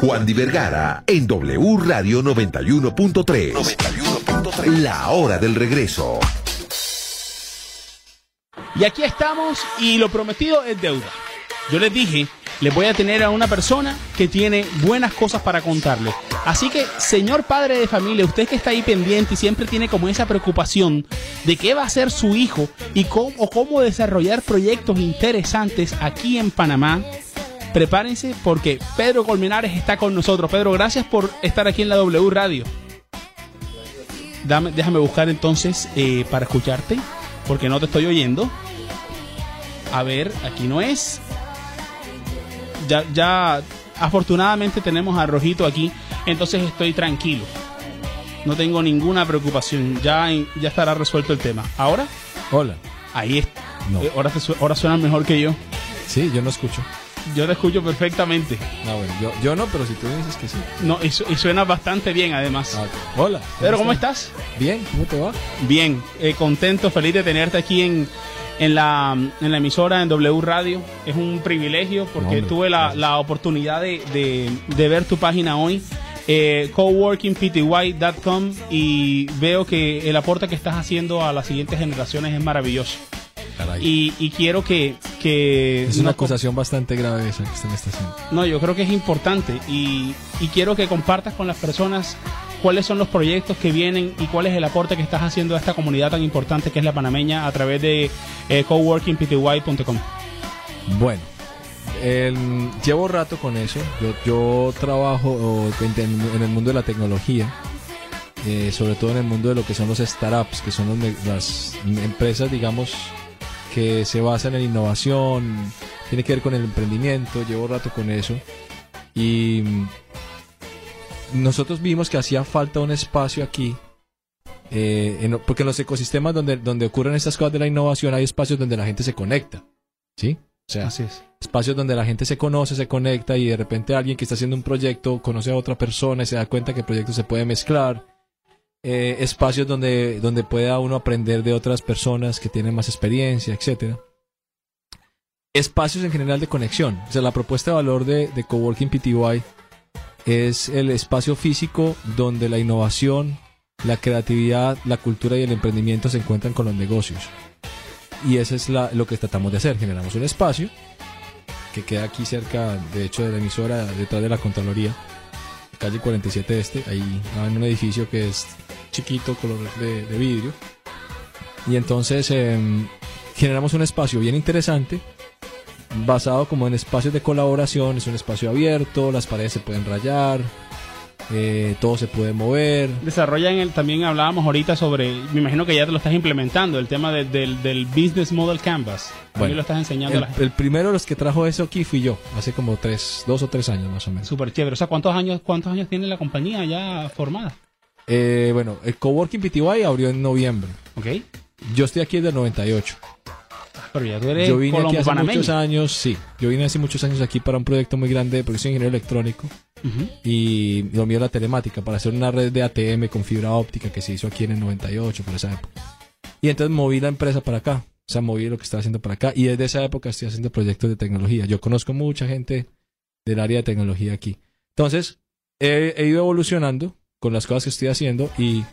Juan Di Vergara en W Radio 91.3. 91.3. La hora del regreso. Y aquí estamos y lo prometido es deuda. Yo les dije, les voy a tener a una persona que tiene buenas cosas para contarles. Así que, señor padre de familia, usted que está ahí pendiente y siempre tiene como esa preocupación de qué va a hacer su hijo y cómo, cómo desarrollar proyectos interesantes aquí en Panamá, prepárense porque Pedro Colmenares está con nosotros. Pedro, gracias por estar aquí en la W Radio. Dame, déjame buscar entonces eh, para escucharte, porque no te estoy oyendo. A ver, aquí no es. Ya, ya, afortunadamente tenemos a Rojito aquí, entonces estoy tranquilo. No tengo ninguna preocupación. Ya, ya estará resuelto el tema. ¿Ahora? Hola. Ahí está. No. Eh, ahora, te ahora suena mejor que yo. Sí, yo no escucho. Yo te escucho perfectamente. Bueno, yo, yo no, pero si tú dices que sí. No, y, su- y suena bastante bien además. Ah. Hola. Pedro, ¿cómo estás? Bien, ¿cómo te va? Bien, eh, contento, feliz de tenerte aquí en, en, la, en la emisora, en W Radio. Es un privilegio porque tuve la, la oportunidad de, de- de ver tu página hoy, eh, coworkingpty.com, y veo que el aporte que estás haciendo a las siguientes generaciones es maravilloso. Caray. Y, y quiero que... que es una no- acusación bastante grave esa que usted me está haciendo. No, yo creo que es importante y, y quiero que compartas con las personas cuáles son los proyectos que vienen y cuál es el aporte que estás haciendo a esta comunidad tan importante que es la panameña a través de eh, coworkingpty.com. Bueno, llevo rato con eso. Yo, yo trabajo en, en el mundo de la tecnología, eh, sobre todo en el mundo de lo que son los startups, que son los las empresas, digamos, que se basan en innovación, tiene que ver con el emprendimiento. Llevo rato con eso. Y mm, nosotros vimos que hacía falta un espacio aquí. eh, en- porque en los ecosistemas donde, donde ocurren estas cosas de la innovación hay espacios donde la gente se conecta. ¿Sí? O sea, Así es. espacios donde la gente se conoce, se conecta y de repente alguien que está haciendo un proyecto conoce a otra persona y se da cuenta que el proyecto se puede mezclar. Eh, espacios donde, donde pueda uno aprender de otras personas que tienen más experiencia, etcétera. Espacios en general de conexión. O sea, la propuesta de valor de, de Coworking PTY es el espacio físico donde la innovación, la creatividad, la cultura y el emprendimiento se encuentran con los negocios. Y eso es la- lo que tratamos de hacer. Generamos un espacio que queda aquí cerca, de hecho, de la emisora, detrás de la Contraloría, calle 47 Este, ahí en un edificio que es chiquito, color de, de vidrio. Y entonces em, generamos un espacio bien interesante, basado como en espacios de colaboración, es un espacio abierto, las paredes se pueden rayar, eh, todo se puede mover. Desarrollan el, también hablábamos ahorita sobre, me imagino que ya te lo estás implementando, el tema de- del, del Business Model Canvas. Bueno, lo estás enseñando a El, la gente. el primero de los que trajo eso aquí fui yo, hace como tres, dos o tres años más o menos. Súper chévere. O sea, ¿cuántos años, ¿cuántos años tiene la compañía ya formada? Eh, bueno, el Coworking PTY abrió en noviembre. ¿Ok? Yo estoy aquí desde el 98. Pero ya tú eres Yo vine aquí hace muchos años, sí. Yo vine hace muchos años aquí para un proyecto muy grande porque soy ingeniero electrónico y lo mío es la telemática para hacer una red de ATM con fibra óptica que se hizo aquí en el 98 por esa época. Y entonces moví la empresa para acá. O sea, moví lo que estaba haciendo para acá y desde esa época estoy haciendo proyectos de tecnología. Yo conozco mucha gente del área de tecnología aquí. Entonces, he, he ido evolucionando con las cosas que estoy haciendo y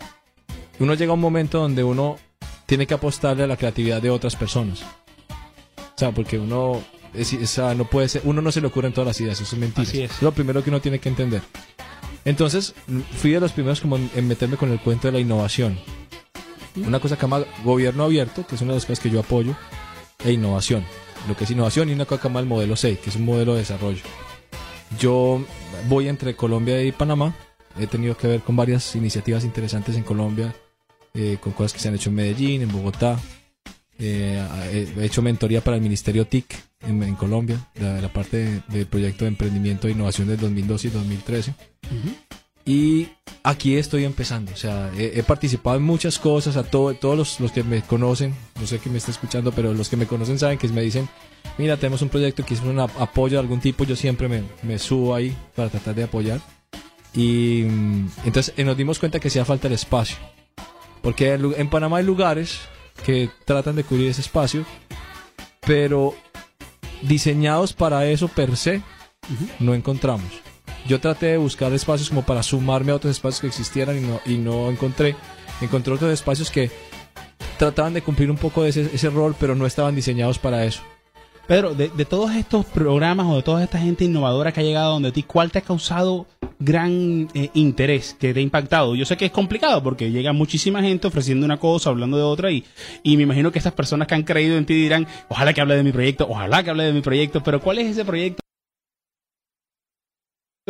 uno llega a un momento donde uno tiene que apostarle a la creatividad de otras personas. O sea, porque uno es- o sea, no puede ser, uno no se le ocurren todas las ideas, eso es mentira. Así es. lo primero que uno tiene que entender. Entonces, fui de los primeros como en, en meterme con el cuento de la innovación. Una cosa que llama gobierno abierto, que es una de las cosas que yo apoyo, e innovación. Lo que es innovación y una cosa que llama el modelo 6, que es un modelo de desarrollo. Yo voy entre Colombia y Panamá. He tenido que ver con varias iniciativas interesantes en Colombia, eh, con cosas que se han hecho en Medellín, en Bogotá. Eh, he he hecho mentoría para el Ministerio TIC en, en Colombia, la, la parte de- del proyecto de emprendimiento e innovación del 2012 y 2013. Ujú. Y aquí estoy empezando, o sea, he, he participado en muchas cosas, a todo, todos los, los que me conocen, no sé quién me está escuchando, pero los que me conocen saben que me dicen, mira, tenemos un proyecto que es un ap- apoyo de algún tipo, yo siempre me, me subo ahí para tratar de apoyar. Y entonces eh, nos dimos cuenta que hacía falta el espacio, porque en, Panamá hay lugares que tratan de cubrir ese espacio, pero diseñados para eso per se no encontramos. yo traté de buscar espacios como para sumarme a otros espacios que existieran y no, y no encontré. Encontré otros espacios que trataban de cumplir un poco de ese, ese rol, pero no estaban diseñados para eso. Pedro, de, de todos estos programas o de toda esta gente innovadora que ha llegado donde ti, ¿cuál te ha causado gran eh, interés, que te ha impactado? Yo sé que es complicado porque llega muchísima gente ofreciendo una cosa, hablando de otra y, y me imagino que esas personas que han creído en ti dirán, ojalá que hable de mi proyecto, ojalá que hable de mi proyecto, pero ¿cuál es ese proyecto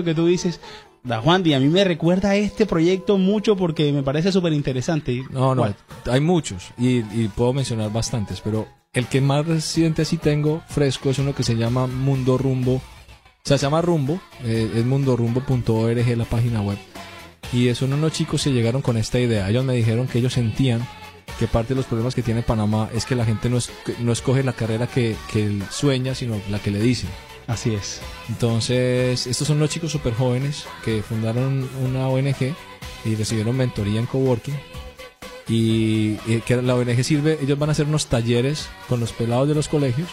que tú dices? Da Juan, y a mí me recuerda a este proyecto mucho porque me parece súper interesante. No, no, ¿Cuál? hay muchos y, y puedo mencionar bastantes, pero el que más reciente sí tengo fresco es uno que se llama Mundo Rumbo. Sea, se llama Rumbo, eh, es mundorumbo.org la página web. Y son unos chicos que llegaron con esta idea. Ellos me dijeron que ellos sentían que parte de los problemas que tiene Panamá es que la gente no, es- no escoge la carrera que, sueña, sino la que le dicen. Así es. Entonces, estos son unos chicos súper jóvenes que fundaron una ONG y recibieron mentoría en coworking. Y, y que la ONG sirve, ellos van a hacer unos talleres con los pelados de los colegios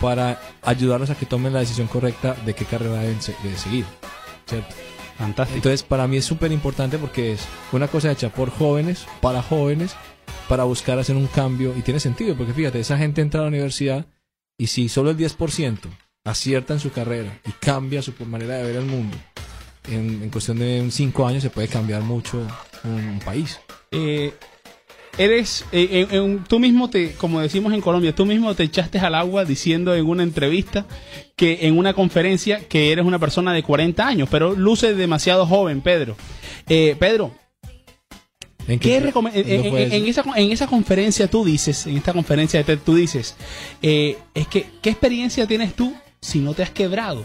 para ayudarlos a que tomen la decisión correcta de qué carrera deben se- de seguir. ¿cierto? Fantástico. Entonces, para mí es súper importante porque es una cosa hecha por jóvenes, para jóvenes, para buscar hacer un cambio. Y tiene sentido, porque fíjate, esa gente entra a la universidad y si solo el 10% acierta en su carrera y cambia su manera de ver el mundo, en, en cuestión de 5 años se puede cambiar mucho un país. eh, eres, eh, en- en- tú mismo te, como decimos en Colombia, tú mismo te echaste al agua diciendo en una entrevista que en una conferencia que eres una persona de 40 años, pero luce demasiado joven, Pedro. Eh, Pedro, ¿En ¿qué qué- en, esa, en esa conferencia tú dices, en esta conferencia de TED tú dices, eh, es que, ¿qué experiencia tienes tú si no te has quebrado?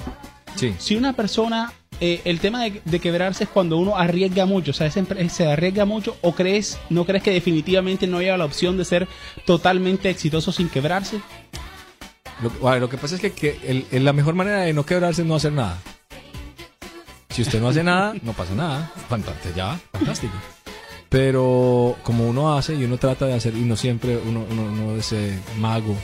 Sí. si una persona, eh, el tema de, de quebrarse es cuando uno arriesga mucho, o sea, se, se arriesga mucho o crees, no crees que definitivamente no haya la opción de ser totalmente exitoso sin quebrarse. Lo, a ver, lo que pasa es que, que el- el- la mejor manera de no quebrarse es no hacer nada. Si usted no hace nada, no pasa nada. Fantástico, ya, fantástico. Pero como uno hace y uno trata de hacer, y no siempre uno, uno, uno es eh, mago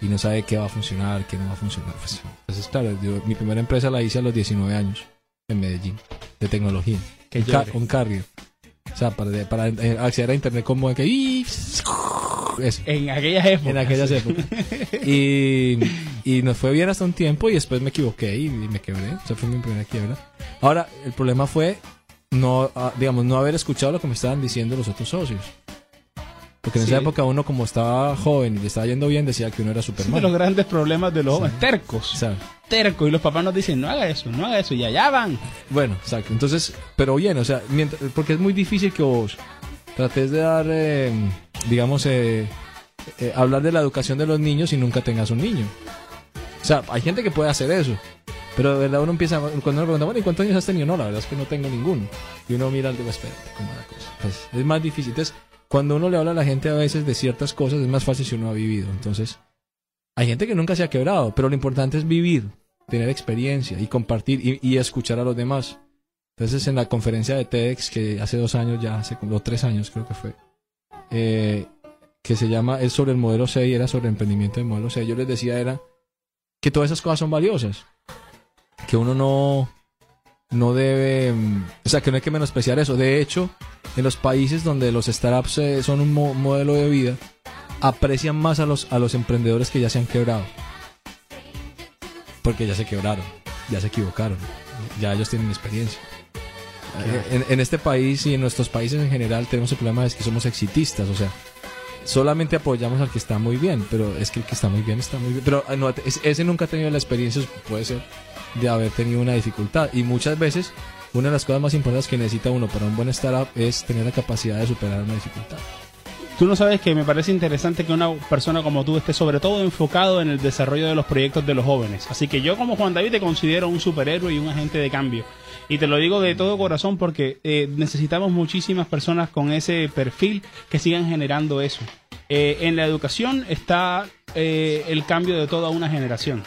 y no sabe qué va a funcionar, qué no va a funcionar. Pues, entonces, claro, yo, mi primera empresa la hice a los 19 años en Medellín, de tecnología. Qué un, un carrier. O sea, para, para eh, acceder a internet como de que... Eso En aquellas épocas. en aquellas épocas. Y, y nos fue bien hasta un tiempo y después me equivoqué y, y me quebré. O sea, fue mi primera quiebra. Ahora, el problema fue no, ah, digamos, no haber escuchado lo que me estaban diciendo los otros socios. Porque en Sí. esa época uno como estaba joven y le estaba yendo bien decía que uno era Es uno de Superman. los grandes problemas de los jóvenes, tercos. Sea, Tercos. Y los papás nos dicen, no haga eso, no haga eso, y allá van. bueno, exacto. Entonces, pero bien, o sea, mientras- porque es muy difícil que vos trates de dar, eh, digamos, eh, eh, hablar de la educación de los niños y nunca tengas un niño. O sea, hay gente que puede hacer eso. Pero de verdad uno empieza, cuando uno pregunta, bueno, ¿y cuántos años has tenido? No, la verdad es que no tengo ninguno. Y uno mira y digo, espérate, ¿cómo es la cosa? Pues, es más difícil. Entonces, cuando uno le habla a la gente a veces de ciertas cosas, es más fácil si uno ha vivido. Entonces, hay gente que nunca se ha quebrado, pero lo importante es vivir, tener experiencia y compartir y, escuchar a los demás. Entonces, en la conferencia de TEDx, que hace dos años ya, hace como tres años creo que fue, eh, que se llama, es sobre el modelo 6, era sobre emprendimiento del modelo 6, yo les decía era que todas esas cosas son valiosas. Que uno no, no debe, mm, o sea, que no hay que menospreciar eso. De hecho, en los países donde los startups eh, son un mo- modelo de vida, aprecian más a los, a los emprendedores que ya se han quebrado. Porque ya se quebraron, ya se equivocaron, ya ellos tienen experiencia. Eh, En, en este país y en nuestros países en general tenemos el problema de que somos exitistas, o sea, solamente apoyamos al que está muy bien, pero es que el que está muy bien está muy bien. Pero ah, no, es- ese nunca ha tenido la experiencia, puede ser, de haber tenido una dificultad. Y muchas veces, una de las cosas más importantes que necesita uno para un buen startup es tener la capacidad de superar una dificultad. Tú no sabes que me parece interesante que una persona como tú esté sobre todo enfocado en el desarrollo de los proyectos de los jóvenes. Así que yo como Juan David te considero un superhéroe y un agente de cambio. Y te lo digo de todo corazón porque eh, necesitamos muchísimas personas con ese perfil que sigan generando eso. Eh, en la educación está eh, el cambio de toda una generación.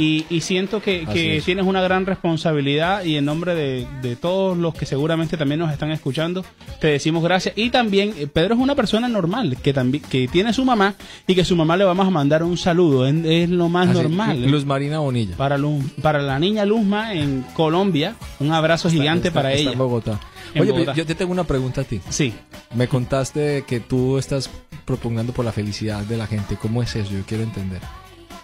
Y, y siento que, tienes una gran responsabilidad y en nombre de, de todos los que seguramente también nos están escuchando, te decimos gracias. Y también, eh, Pedro es una persona normal, que también que tiene su mamá y que su mamá le vamos a mandar un saludo. Es, es lo más Así, normal. Luz Marina Bonilla. Para, Luz- para la niña Luzma en Colombia, un abrazo gigante Está- para está ella. en Bogotá. En Oye, Bogotá. yo te tengo una pregunta a ti. Sí. Me contaste que tú estás propugnando por la felicidad de la gente. ¿Cómo es eso? Yo quiero entender.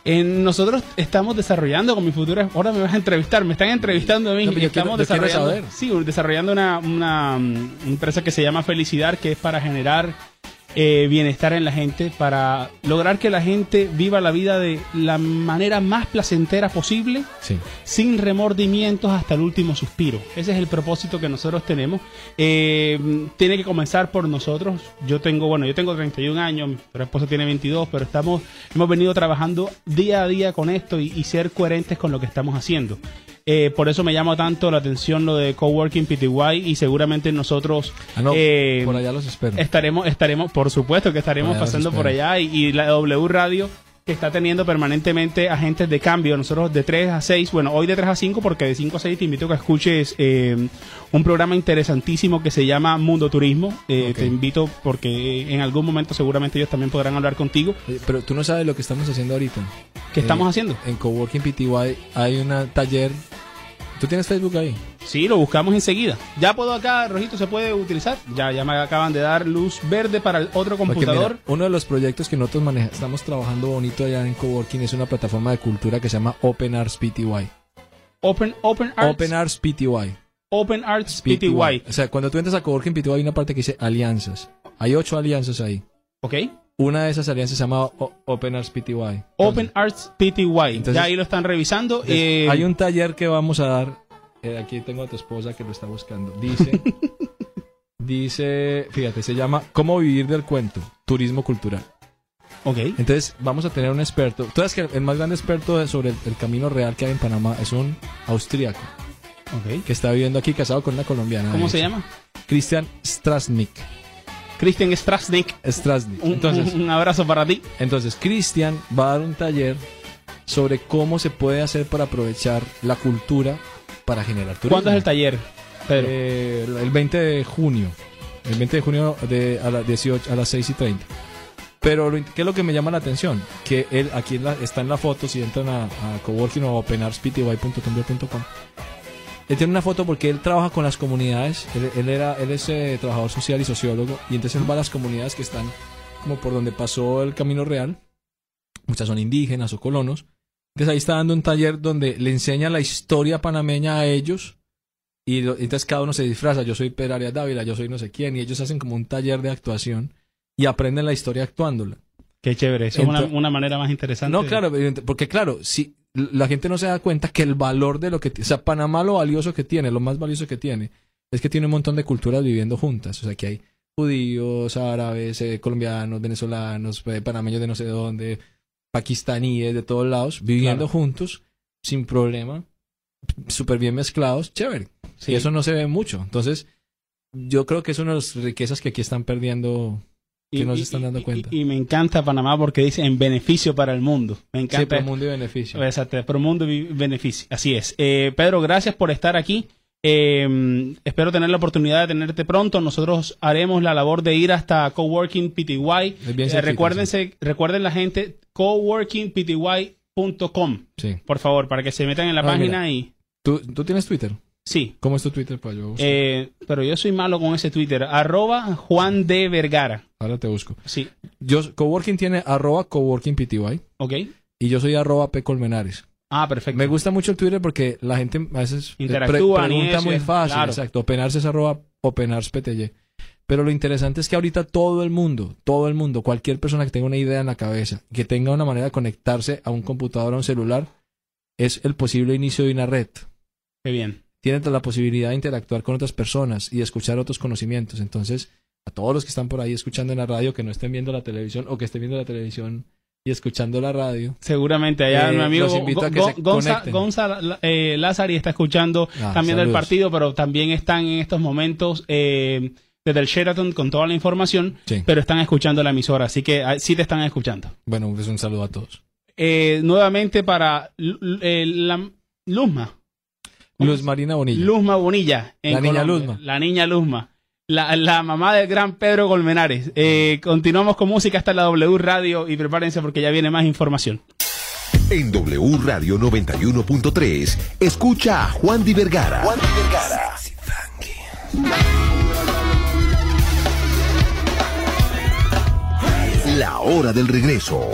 En- nosotros estamos desarrollando con mi futura. Ahora me vas a entrevistar, me están entrevistando a mí. No, estamos quiero- desarrollando, sí, desarrollando una, una, mm, empresa que se llama Felicidad, que es para generar eh, bienestar en la gente, para lograr que la gente viva la vida de la manera más placentera posible Sí. sin remordimientos hasta el último suspiro. Ese es el propósito que nosotros tenemos. Eh, tiene que comenzar por nosotros. Yo tengo, bueno, yo tengo 31 años, mi esposa tiene 22, pero estamos, hemos venido trabajando día a día con esto y, y ser coherentes con lo que estamos haciendo. Eh, por eso me llama tanto la atención lo de Coworking PTY y seguramente nosotros Ah, no, eh, por allá los espero. estaremos, estaremos, por supuesto que estaremos Por pasando por allá y, y la W Radio que está teniendo permanentemente agentes de cambio. Nosotros de 3 a 6, bueno, hoy de 3 a 5 porque de 5 a 6 te invito a que escuches eh, un programa interesantísimo que se llama Mundo Turismo. Eh. Te invito porque en algún momento seguramente ellos también podrán hablar contigo. Pero tú no sabes lo que estamos haciendo ahorita. ¿Qué Eh, estamos haciendo? En Coworking PTY hay un taller. ¿Tú tienes Facebook ahí? Sí, lo buscamos enseguida. Ya puedo acá, Rojito, se puede utilizar. Ya, ya me acaban de dar luz verde para el otro computador. mira, uno de los proyectos que nosotros maneja- estamos trabajando bonito allá en Coworking es una plataforma de cultura que se llama Open Arts PTY. Open, Open Arts. Open Arts PTY. Open Arts PTY. O sea, cuando tú entras a Coworking PTY hay una parte que dice alianzas. Hay ocho alianzas ahí. ¿Ok? Una de esas alianzas se llama Open Arts PTY. Open Arts PTY. Entonces- ya ahí lo están revisando. Entonces, Eh, hay un taller que vamos a dar. eh, aquí tengo a tu esposa que lo está buscando. Dice, dice, fíjate, se llama ¿Cómo vivir del cuento? Turismo cultural. Ok. Entonces vamos a tener un experto. Tú sabes que el más grande experto sobre el, el camino real que hay en Panamá es un austríaco ok. que está viviendo aquí casado con una colombiana. ¿Cómo se llama? Christian Strasnik. Christian Strasnik. Strasnik. Un, Entonces, un- abrazo para ti. Entonces, Cristian va a dar un taller sobre cómo se puede hacer para aprovechar la cultura para generar turismo. ¿Cuándo es el taller, Pedro? Eh, el 20 de junio. El 20 de junio de, a, las 18, a las 6 y 30. Pero, lo ¿qué es lo que me llama la atención? Que él, aquí en la- está en la foto, si entran a, a coworking o openarspty.tumblr.com. Él tiene una foto porque él trabaja con las comunidades. Él, él era, él es eh, trabajador social y sociólogo. Y entonces él va a las comunidades que están como por donde pasó el Camino Real. Muchas son indígenas o colonos. Entonces ahí está dando un taller donde le enseña la historia panameña a ellos. Y lo- entonces cada uno se disfraza. Yo soy Pedro Arias Dávila, yo soy no sé quién. Y ellos hacen como un taller de actuación y aprenden la historia actuándola. Qué chévere. Eso es una, una manera más interesante. No, claro, porque claro, si la gente no se da cuenta que el valor de lo que... O sea, Panamá lo valioso que tiene, lo más valioso que tiene, es que tiene un montón de culturas viviendo juntas. O sea, que hay judíos, árabes, eh, colombianos, venezolanos, eh, panameños de no sé dónde, pakistaníes de todos lados, viviendo Claro. juntos, sin problema, súper bien mezclados, chévere. Sí. Y eso no se ve mucho. Entonces, yo creo que es una de las riquezas que aquí están perdiendo, que no se están dando y- cuenta. Y, me encanta Panamá porque dice en beneficio para el mundo. Me Sí, encanta. por mundo y beneficio. Exacto, pro mundo y beneficio. Así es. Eh, Pedro, gracias por estar aquí. Eh, espero tener la oportunidad de tenerte pronto. Nosotros haremos la labor de ir hasta Coworking PTY. Eh, recuérdense, recuerden la gente, coworkingpty.com, Sí. por favor, para que se metan en la Ah, página y ¿Tú, ¿Tú tienes Twitter? Sí. ¿Cómo es tu Twitter para yo? Eh, pero yo soy malo con ese Twitter. Arroba Juan de Vergara. Ahora te busco. Sí. Yo, Coworking tiene arroba coworkingpty Ok. y yo soy arroba p colmenares. Ah, perfecto. Me gusta mucho el Twitter porque la gente a veces Interactúan pregunta eso, muy fácil. claro. Exacto. Openarse es arroba openarspty. Pero lo interesante es que ahorita todo el mundo, todo el mundo, cualquier persona que tenga una idea en la cabeza, que tenga una manera de conectarse a un computador o a un celular, es el posible inicio de una red. Qué bien. Tienen la posibilidad de interactuar con otras personas y de escuchar otros conocimientos. Entonces, a todos los que están por ahí escuchando en la radio, que no estén viendo la televisión o que estén viendo la televisión y escuchando la radio. Seguramente allá Eh, mi amigo Gonza-. Gonza eh, Lázari está escuchando Ah, también del saludos. partido, pero también están en estos momentos eh, desde el Sheraton con toda la información, Sí. pero están escuchando la emisora, así que ah, sí te están escuchando. Bueno, pues un saludo a todos. eh, nuevamente para la Luzma. Luz Marina Bonilla. Luzma Bonilla. en La niña Colombia. Luzma. La niña Luzma. La, la mamá del gran Pedro Colmenares. Eh, continuamos con música hasta la W Radio y prepárense porque ya viene más información. En W Radio 91.3, escucha a Juan Di Vergara. Juan Di Vergara. La hora del regreso.